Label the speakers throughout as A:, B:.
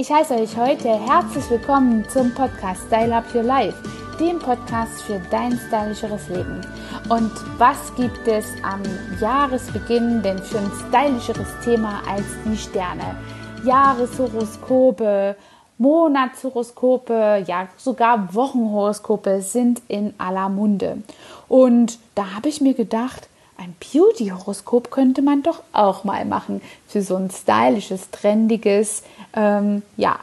A: Ich heiße euch heute herzlich willkommen zum Podcast Style Up Your Life, dem Podcast für dein stylischeres Leben. Und was gibt es am Jahresbeginn denn für ein stylischeres Thema als die Sterne? Jahreshoroskope, Monatshoroskope, ja sogar Wochenhoroskope sind in aller Munde. Und da habe ich mir gedacht, ein Beauty-Horoskop könnte man doch auch mal machen für so ein stylisches, trendiges, ähm, ja,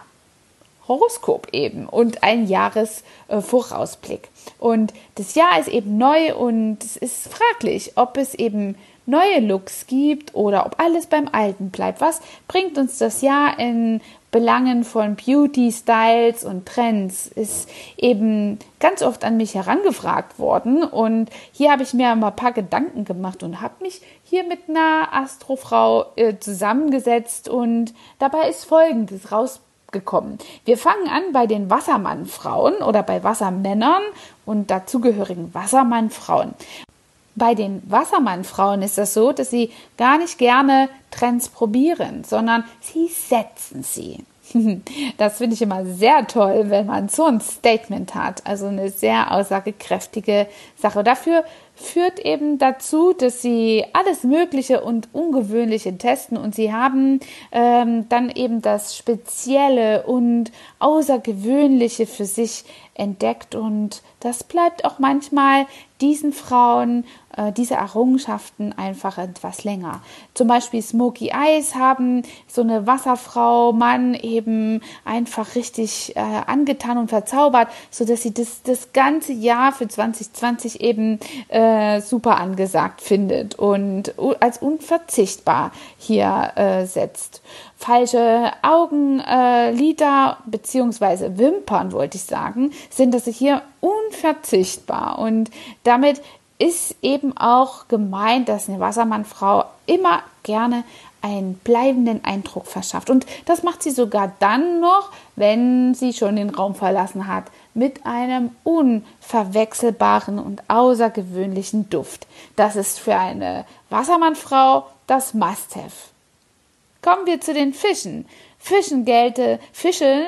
A: Horoskop eben und ein Jahresvorausblick. und das Jahr ist eben neu und es ist fraglich, ob es eben neue Looks gibt oder ob alles beim Alten bleibt. Was bringt uns das Jahr in Belangen von Beauty, Styles und Trends ist eben ganz oft an mich herangefragt worden. Und hier habe ich mir mal ein paar Gedanken gemacht und habe mich hier mit einer Astrofrau äh, zusammengesetzt. Und dabei ist Folgendes rausgekommen. Wir fangen an bei den Wassermannfrauen oder bei Wassermännern und dazugehörigen Wassermannfrauen. Bei den Wassermannfrauen ist das so, dass sie gar nicht gerne Trends probieren, sondern sie setzen sie. Das finde ich immer sehr toll, wenn man so ein Statement hat. Also eine sehr aussagekräftige Sache. Dafür führt eben dazu, dass sie alles Mögliche und Ungewöhnliche testen und sie haben ähm, dann eben das Spezielle und Außergewöhnliche für sich entdeckt und das bleibt auch manchmal diesen Frauen diese Errungenschaften einfach etwas länger. Zum Beispiel Smoky Eyes haben so eine Wasserfrau Mann eben einfach richtig äh, angetan und verzaubert, so dass sie das das ganze Jahr für 2020 eben äh, super angesagt findet und als unverzichtbar hier äh, setzt falsche Augenlider äh, beziehungsweise Wimpern, wollte ich sagen, sind das hier unverzichtbar. Und damit ist eben auch gemeint, dass eine Wassermannfrau immer gerne einen bleibenden Eindruck verschafft. Und das macht sie sogar dann noch, wenn sie schon den Raum verlassen hat, mit einem unverwechselbaren und außergewöhnlichen Duft. Das ist für eine Wassermannfrau das Must-Have. Kommen wir zu den Fischen. Fischen gelte, Fische,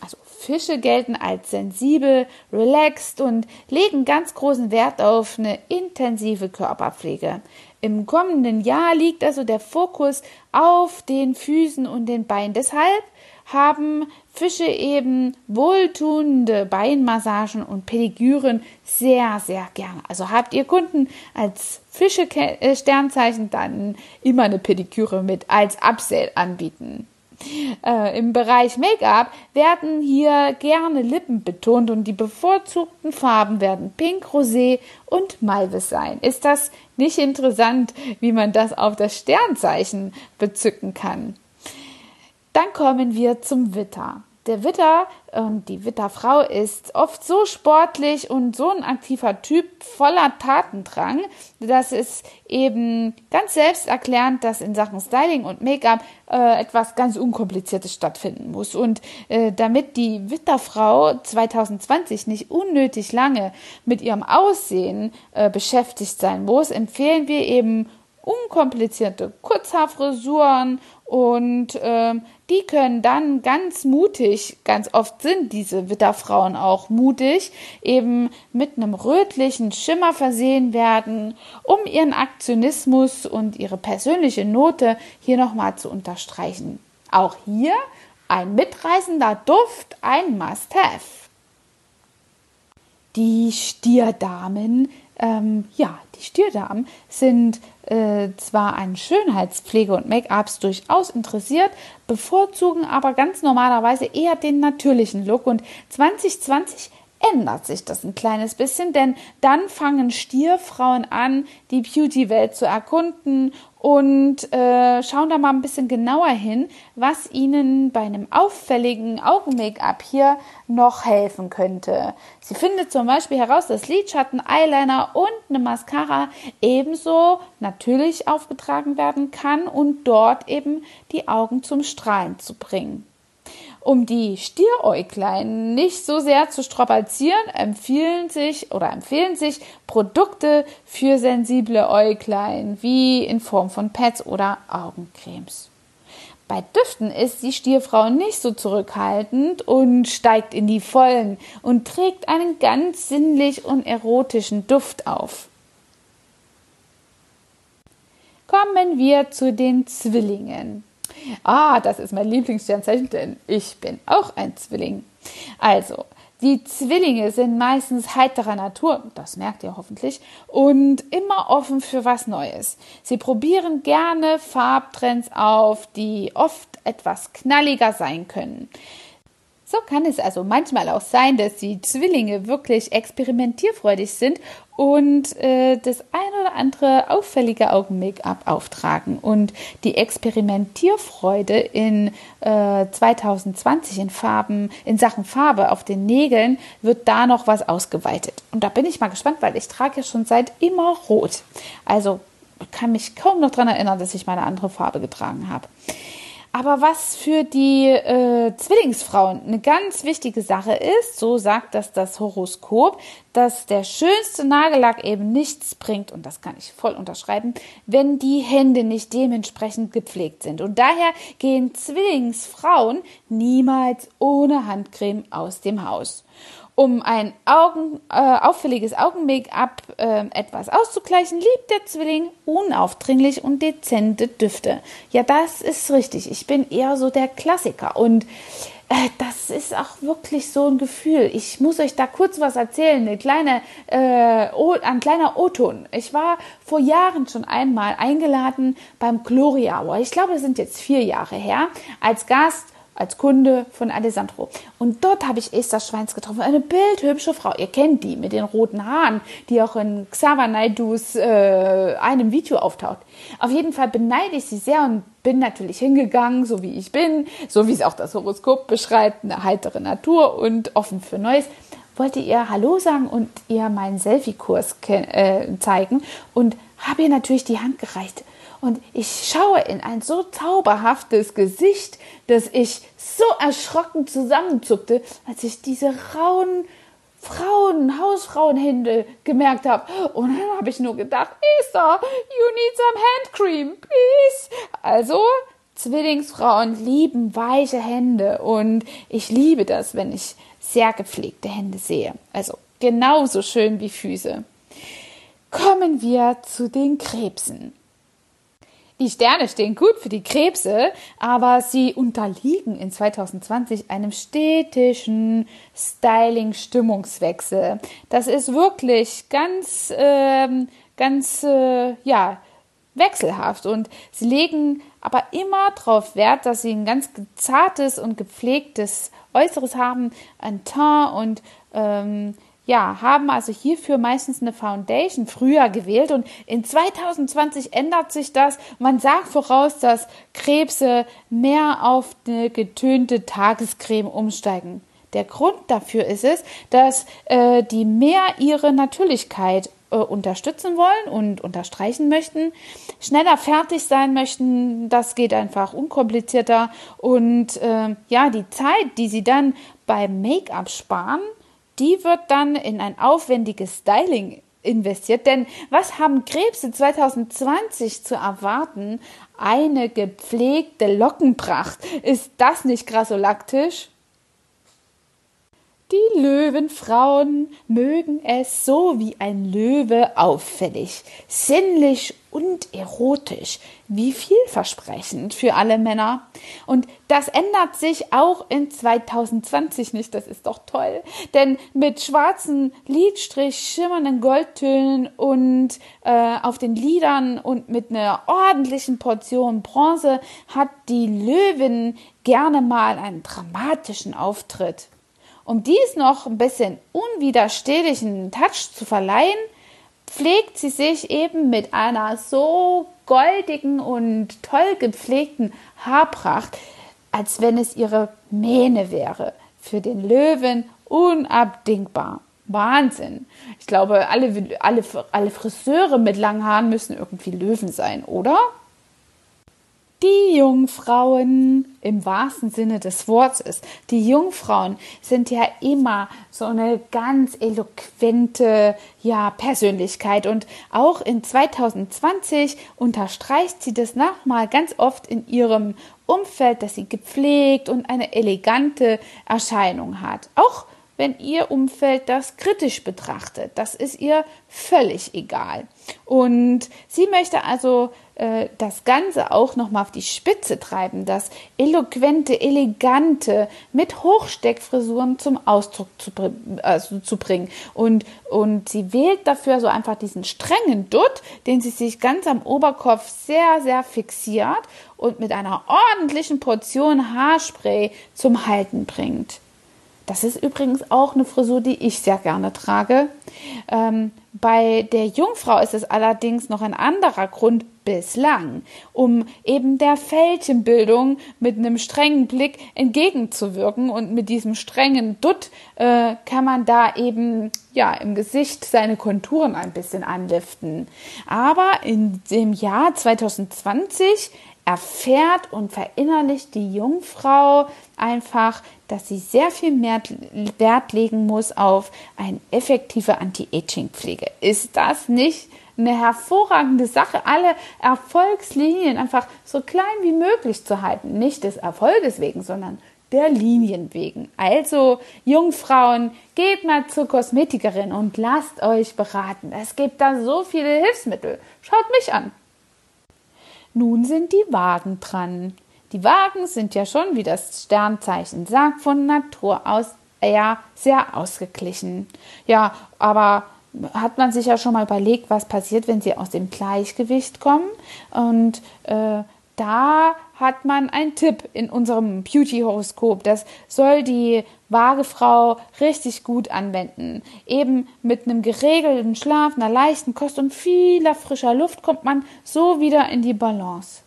A: also Fische gelten als sensibel, relaxed und legen ganz großen Wert auf eine intensive Körperpflege. Im kommenden Jahr liegt also der Fokus auf den Füßen und den Beinen. Deshalb haben Fische eben wohltuende Beinmassagen und Pediküren sehr, sehr gerne. Also habt ihr Kunden als Fische-Sternzeichen dann immer eine Pediküre mit als Upsell anbieten. Äh, Im Bereich Make-up werden hier gerne Lippen betont und die bevorzugten Farben werden Pink, Rosé und Malve sein. Ist das nicht interessant, wie man das auf das Sternzeichen bezücken kann? Dann kommen wir zum Witter. Der Witter und die Witterfrau ist oft so sportlich und so ein aktiver Typ voller Tatendrang, dass es eben ganz selbsterklärend, dass in Sachen Styling und Make-up äh, etwas ganz Unkompliziertes stattfinden muss. Und äh, damit die Witterfrau 2020 nicht unnötig lange mit ihrem Aussehen äh, beschäftigt sein muss, empfehlen wir eben unkomplizierte Kurzhaarfrisuren und äh, die können dann ganz mutig, ganz oft sind diese Witterfrauen auch mutig, eben mit einem rötlichen Schimmer versehen werden, um ihren Aktionismus und ihre persönliche Note hier nochmal zu unterstreichen. Auch hier ein mitreißender Duft, ein Must-Have. Die Stierdamen ähm, ja, die Stierdamen sind äh, zwar an Schönheitspflege und Make-ups durchaus interessiert, bevorzugen aber ganz normalerweise eher den natürlichen Look. Und 2020 ändert sich das ein kleines bisschen, denn dann fangen Stierfrauen an, die Beauty-Welt zu erkunden und äh, schauen da mal ein bisschen genauer hin, was ihnen bei einem auffälligen Augen-Make-up hier noch helfen könnte. Sie findet zum Beispiel heraus, dass Lidschatten, Eyeliner und eine Mascara ebenso natürlich aufgetragen werden kann und dort eben die Augen zum Strahlen zu bringen. Um die Stieräuglein nicht so sehr zu strapazieren, empfehlen sich oder empfehlen sich Produkte für sensible Äuglein, wie in Form von Pads oder Augencremes. Bei Düften ist die Stierfrau nicht so zurückhaltend und steigt in die Vollen und trägt einen ganz sinnlich und erotischen Duft auf. Kommen wir zu den Zwillingen. Ah, das ist mein Lieblingssternzeichen, denn ich bin auch ein Zwilling. Also, die Zwillinge sind meistens heiterer Natur, das merkt ihr hoffentlich, und immer offen für was Neues. Sie probieren gerne Farbtrends auf, die oft etwas knalliger sein können. So kann es also manchmal auch sein, dass die Zwillinge wirklich experimentierfreudig sind und äh, das ein oder andere auffällige Augen-Make-up auftragen. Und die Experimentierfreude in äh, 2020 in Farben, in Sachen Farbe auf den Nägeln wird da noch was ausgeweitet. Und da bin ich mal gespannt, weil ich trage ja schon seit immer rot. Also kann mich kaum noch daran erinnern, dass ich meine andere Farbe getragen habe. Aber was für die äh, Zwillingsfrauen eine ganz wichtige Sache ist, so sagt das das Horoskop, dass der schönste Nagellack eben nichts bringt, und das kann ich voll unterschreiben, wenn die Hände nicht dementsprechend gepflegt sind. Und daher gehen Zwillingsfrauen niemals ohne Handcreme aus dem Haus um ein Augen, äh, auffälliges Augen-Make-up äh, etwas auszugleichen, liebt der Zwilling unaufdringlich und dezente Düfte. Ja, das ist richtig. Ich bin eher so der Klassiker und äh, das ist auch wirklich so ein Gefühl. Ich muss euch da kurz was erzählen, eine kleine, äh, ein kleiner O-Ton. Ich war vor Jahren schon einmal eingeladen beim Gloria Hour. Ich glaube, das sind jetzt vier Jahre her, als Gast als Kunde von Alessandro. Und dort habe ich Esther Schweins getroffen, eine bildhübsche Frau. Ihr kennt die mit den roten Haaren, die auch in Xaver Naidus äh, einem Video auftaucht. Auf jeden Fall beneide ich sie sehr und bin natürlich hingegangen, so wie ich bin, so wie es auch das Horoskop beschreibt, eine heitere Natur und offen für Neues wollte ihr Hallo sagen und ihr meinen Selfie-Kurs äh, zeigen und habe ihr natürlich die Hand gereicht. Und ich schaue in ein so zauberhaftes Gesicht, dass ich so erschrocken zusammenzuckte, als ich diese rauen Frauen, Hausfrauenhände gemerkt habe. Und dann habe ich nur gedacht, Esther, you need some hand cream, please. Also, Zwillingsfrauen lieben weiche Hände und ich liebe das, wenn ich sehr gepflegte Hände sehe. Also genauso schön wie Füße. Kommen wir zu den Krebsen. Die Sterne stehen gut für die Krebse, aber sie unterliegen in 2020 einem städtischen Styling-Stimmungswechsel. Das ist wirklich ganz, ähm, ganz, äh, ja, wechselhaft und sie legen aber immer darauf Wert, dass sie ein ganz zartes und gepflegtes Äußeres haben, ein Teint und ähm, ja, haben also hierfür meistens eine Foundation früher gewählt und in 2020 ändert sich das. Man sagt voraus, dass Krebse mehr auf eine getönte Tagescreme umsteigen. Der Grund dafür ist es, dass äh, die mehr ihre Natürlichkeit äh, unterstützen wollen und unterstreichen möchten, schneller fertig sein möchten, das geht einfach unkomplizierter und äh, ja, die Zeit, die sie dann beim Make-up sparen, die wird dann in ein aufwendiges Styling investiert. Denn was haben Krebse 2020 zu erwarten? Eine gepflegte Lockenpracht. Ist das nicht grassolaktisch? Die Löwenfrauen mögen es so wie ein Löwe auffällig, sinnlich und erotisch, wie vielversprechend für alle Männer. Und das ändert sich auch in 2020 nicht, das ist doch toll. Denn mit schwarzen Lidstrich, schimmernden Goldtönen und äh, auf den Lidern und mit einer ordentlichen Portion Bronze hat die Löwin gerne mal einen dramatischen Auftritt. Um dies noch ein bisschen unwiderstehlichen Touch zu verleihen, pflegt sie sich eben mit einer so goldigen und toll gepflegten Haarpracht, als wenn es ihre Mähne wäre. Für den Löwen unabdingbar. Wahnsinn. Ich glaube, alle, alle, alle Friseure mit langen Haaren müssen irgendwie Löwen sein, oder? Die Jungfrauen im wahrsten Sinne des Wortes. Die Jungfrauen sind ja immer so eine ganz eloquente ja, Persönlichkeit und auch in 2020 unterstreicht sie das nochmal ganz oft in ihrem Umfeld, dass sie gepflegt und eine elegante Erscheinung hat. Auch wenn ihr Umfeld das kritisch betrachtet. Das ist ihr völlig egal. Und sie möchte also äh, das Ganze auch nochmal auf die Spitze treiben, das eloquente, elegante mit Hochsteckfrisuren zum Ausdruck zu, also zu bringen. Und, und sie wählt dafür so einfach diesen strengen Dutt, den sie sich ganz am Oberkopf sehr, sehr fixiert und mit einer ordentlichen Portion Haarspray zum Halten bringt. Das ist übrigens auch eine Frisur, die ich sehr gerne trage. Ähm, bei der Jungfrau ist es allerdings noch ein anderer Grund bislang, um eben der Fältchenbildung mit einem strengen Blick entgegenzuwirken und mit diesem strengen Dutt äh, kann man da eben ja im Gesicht seine Konturen ein bisschen anliften. Aber in dem Jahr 2020 erfährt und verinnerlicht die Jungfrau einfach, dass sie sehr viel mehr Wert legen muss auf eine effektive Anti-Aging-Pflege. Ist das nicht eine hervorragende Sache, alle Erfolgslinien einfach so klein wie möglich zu halten? Nicht des Erfolges wegen, sondern der Linien wegen. Also, Jungfrauen, geht mal zur Kosmetikerin und lasst euch beraten. Es gibt da so viele Hilfsmittel. Schaut mich an. Nun sind die Wagen dran. Die Wagen sind ja schon, wie das Sternzeichen sagt, von Natur aus eher sehr ausgeglichen. Ja, aber hat man sich ja schon mal überlegt, was passiert, wenn sie aus dem Gleichgewicht kommen. Und äh, da hat man einen Tipp in unserem Beauty-Horoskop. Das soll die Waagefrau richtig gut anwenden. Eben mit einem geregelten Schlaf, einer leichten Kost und vieler frischer Luft kommt man so wieder in die Balance.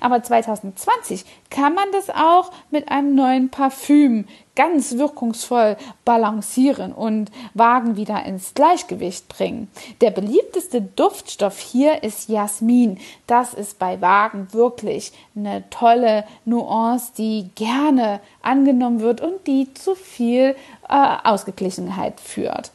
A: Aber 2020 kann man das auch mit einem neuen Parfüm ganz wirkungsvoll balancieren und Wagen wieder ins Gleichgewicht bringen. Der beliebteste Duftstoff hier ist Jasmin. Das ist bei Wagen wirklich eine tolle Nuance, die gerne angenommen wird und die zu viel äh, Ausgeglichenheit führt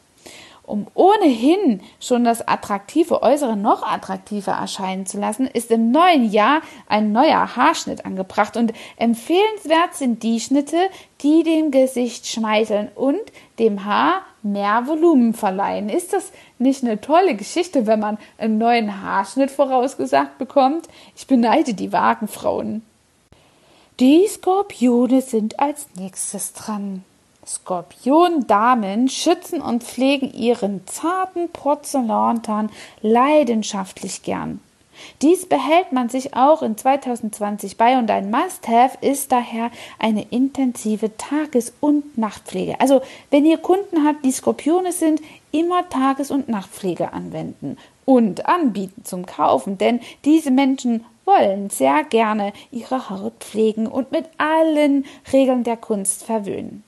A: um ohnehin schon das attraktive Äußere noch attraktiver erscheinen zu lassen, ist im neuen Jahr ein neuer Haarschnitt angebracht und empfehlenswert sind die Schnitte, die dem Gesicht schmeicheln und dem Haar mehr Volumen verleihen. Ist das nicht eine tolle Geschichte, wenn man einen neuen Haarschnitt vorausgesagt bekommt? Ich beneide die Wagenfrauen. Die Skorpione sind als nächstes dran. Skorpiondamen schützen und pflegen ihren zarten Porzellantan leidenschaftlich gern. Dies behält man sich auch in 2020 bei und ein Must-Have ist daher eine intensive Tages- und Nachtpflege. Also, wenn ihr Kunden habt, die Skorpione sind, immer Tages- und Nachtpflege anwenden und anbieten zum Kaufen, denn diese Menschen wollen sehr gerne ihre Haut pflegen und mit allen Regeln der Kunst verwöhnen.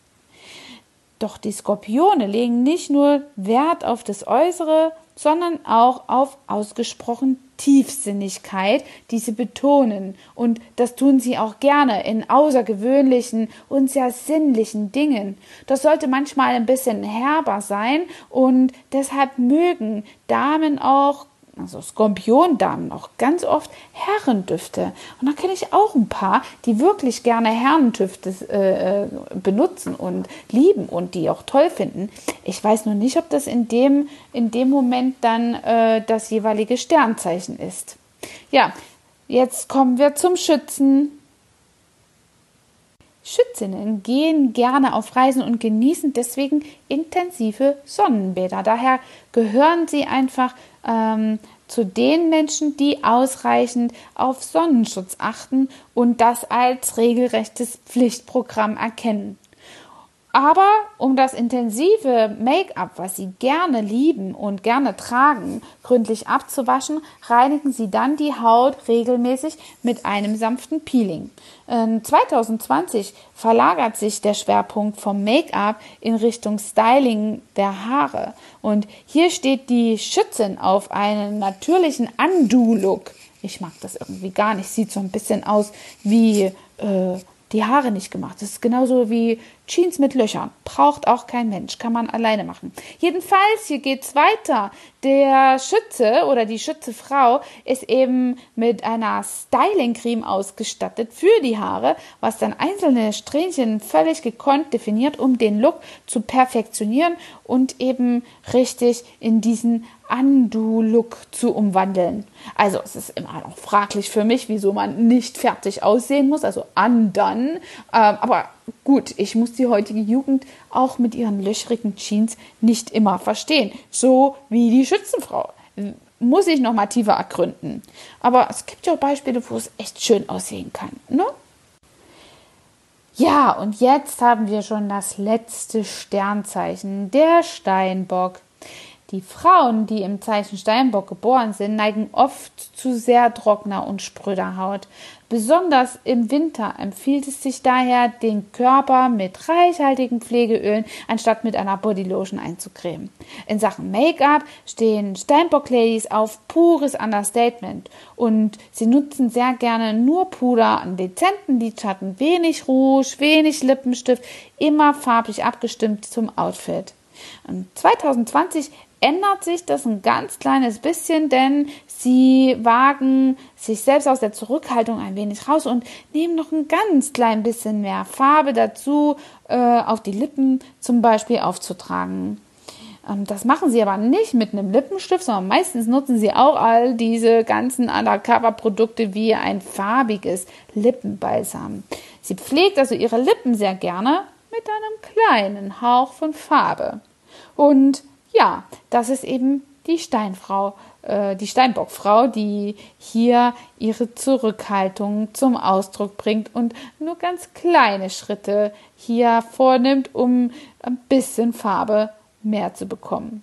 A: Doch die Skorpione legen nicht nur Wert auf das Äußere, sondern auch auf ausgesprochen Tiefsinnigkeit, die sie betonen. Und das tun sie auch gerne in außergewöhnlichen und sehr sinnlichen Dingen. Das sollte manchmal ein bisschen herber sein und deshalb mögen Damen auch also Skorpiondamen auch ganz oft Herrendüfte. Und da kenne ich auch ein paar, die wirklich gerne Herrendüfte äh, benutzen und lieben und die auch toll finden. Ich weiß nur nicht, ob das in dem, in dem Moment dann äh, das jeweilige Sternzeichen ist. Ja, jetzt kommen wir zum Schützen. Schützinnen gehen gerne auf Reisen und genießen deswegen intensive Sonnenbäder. Daher gehören sie einfach ähm, zu den Menschen, die ausreichend auf Sonnenschutz achten und das als regelrechtes Pflichtprogramm erkennen. Aber um das intensive Make-up, was Sie gerne lieben und gerne tragen, gründlich abzuwaschen, reinigen Sie dann die Haut regelmäßig mit einem sanften Peeling. 2020 verlagert sich der Schwerpunkt vom Make-up in Richtung Styling der Haare. Und hier steht die Schützin auf einen natürlichen Undo-Look. Ich mag das irgendwie gar nicht. Sieht so ein bisschen aus wie äh, die Haare nicht gemacht. Das ist genauso wie Jeans mit Löchern. Braucht auch kein Mensch. Kann man alleine machen. Jedenfalls, hier geht's weiter. Der Schütze oder die Schützefrau ist eben mit einer Styling-Creme ausgestattet für die Haare, was dann einzelne Strähnchen völlig gekonnt definiert, um den Look zu perfektionieren und eben richtig in diesen Undo-Look zu umwandeln. Also es ist immer noch fraglich für mich, wieso man nicht fertig aussehen muss, also undone. Ähm, aber gut, ich muss die heutige Jugend auch mit ihren löchrigen Jeans nicht immer verstehen. So wie die Schützenfrau. Muss ich noch mal tiefer ergründen. Aber es gibt ja auch Beispiele, wo es echt schön aussehen kann. Ne? Ja, und jetzt haben wir schon das letzte Sternzeichen, der Steinbock. Die Frauen, die im Zeichen Steinbock geboren sind, neigen oft zu sehr trockener und spröder Haut. Besonders im Winter empfiehlt es sich daher, den Körper mit reichhaltigen Pflegeölen anstatt mit einer Bodylotion einzucremen. In Sachen Make-up stehen Steinbock-Ladies auf pures Understatement und sie nutzen sehr gerne nur Puder, einen dezenten Lidschatten, wenig Rouge, wenig Lippenstift, immer farblich abgestimmt zum Outfit. Und 2020 ändert sich das ein ganz kleines bisschen, denn sie wagen sich selbst aus der Zurückhaltung ein wenig raus und nehmen noch ein ganz klein bisschen mehr Farbe dazu, äh, auf die Lippen zum Beispiel aufzutragen. Ähm, das machen sie aber nicht mit einem Lippenstift, sondern meistens nutzen sie auch all diese ganzen Undercover-Produkte wie ein farbiges Lippenbalsam. Sie pflegt also ihre Lippen sehr gerne mit einem kleinen Hauch von Farbe. Und ja, das ist eben die Steinfrau, äh, die Steinbockfrau, die hier ihre Zurückhaltung zum Ausdruck bringt und nur ganz kleine Schritte hier vornimmt, um ein bisschen Farbe mehr zu bekommen.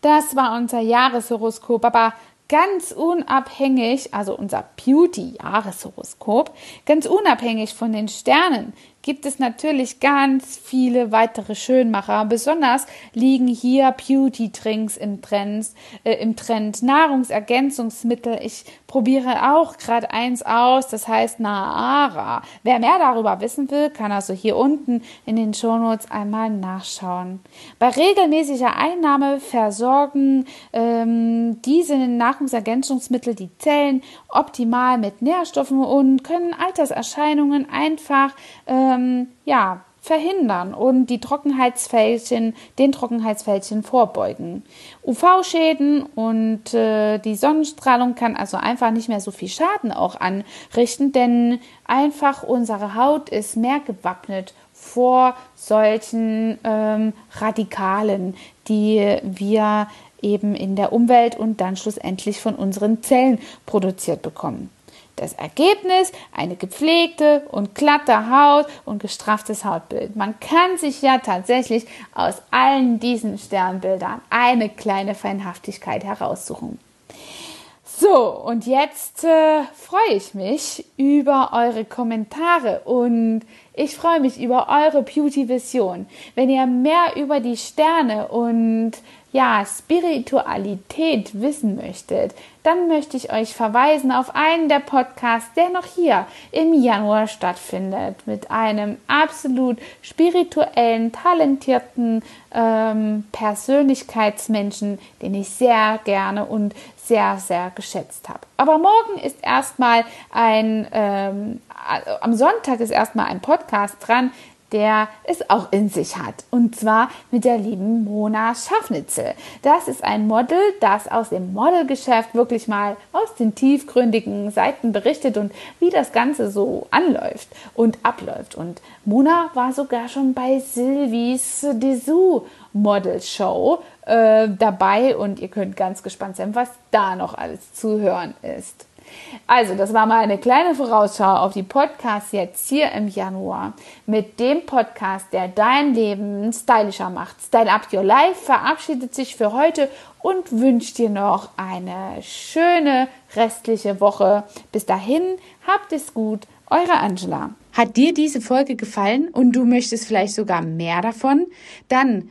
A: Das war unser Jahreshoroskop, aber ganz unabhängig, also unser Beauty-Jahreshoroskop, ganz unabhängig von den Sternen, gibt es natürlich ganz viele weitere Schönmacher. Besonders liegen hier Beauty-Drinks im Trend, äh, im Trend, Nahrungsergänzungsmittel. Ich probiere auch gerade eins aus, das heißt Naara. Wer mehr darüber wissen will, kann also hier unten in den Shownotes einmal nachschauen. Bei regelmäßiger Einnahme versorgen ähm, diese Nahrungsergänzungsmittel die Zellen optimal mit Nährstoffen und können Alterserscheinungen einfach äh, ähm, ja, verhindern und die Trockenheitsfältchen, den Trockenheitsfältchen vorbeugen. UV-Schäden und äh, die Sonnenstrahlung kann also einfach nicht mehr so viel Schaden auch anrichten, denn einfach unsere Haut ist mehr gewappnet vor solchen ähm, Radikalen, die wir eben in der Umwelt und dann schlussendlich von unseren Zellen produziert bekommen. Das Ergebnis eine gepflegte und glatte Haut und gestrafftes Hautbild. Man kann sich ja tatsächlich aus allen diesen Sternbildern eine kleine Feinhaftigkeit heraussuchen. So, und jetzt äh, freue ich mich über eure Kommentare und ich freue mich über eure Beauty-Vision. Wenn ihr mehr über die Sterne und ja, Spiritualität wissen möchtet, dann möchte ich euch verweisen auf einen der Podcasts, der noch hier im Januar stattfindet, mit einem absolut spirituellen, talentierten ähm, Persönlichkeitsmenschen, den ich sehr gerne und sehr, sehr geschätzt habe. Aber morgen ist erstmal ein, ähm, am Sonntag ist erstmal ein Podcast dran, der es auch in sich hat. Und zwar mit der lieben Mona Schaffnitzel. Das ist ein Model, das aus dem Modelgeschäft wirklich mal aus den tiefgründigen Seiten berichtet und wie das Ganze so anläuft und abläuft. Und Mona war sogar schon bei Sylvies Dessous Model Show äh, dabei und ihr könnt ganz gespannt sein, was da noch alles zu hören ist. Also, das war mal eine kleine Vorausschau auf die Podcasts jetzt hier im Januar. Mit dem Podcast, der dein Leben stylischer macht. Style Up Your Life verabschiedet sich für heute und wünscht dir noch eine schöne restliche Woche. Bis dahin, habt es gut. Eure Angela. Hat dir diese Folge gefallen und du möchtest vielleicht sogar mehr davon? Dann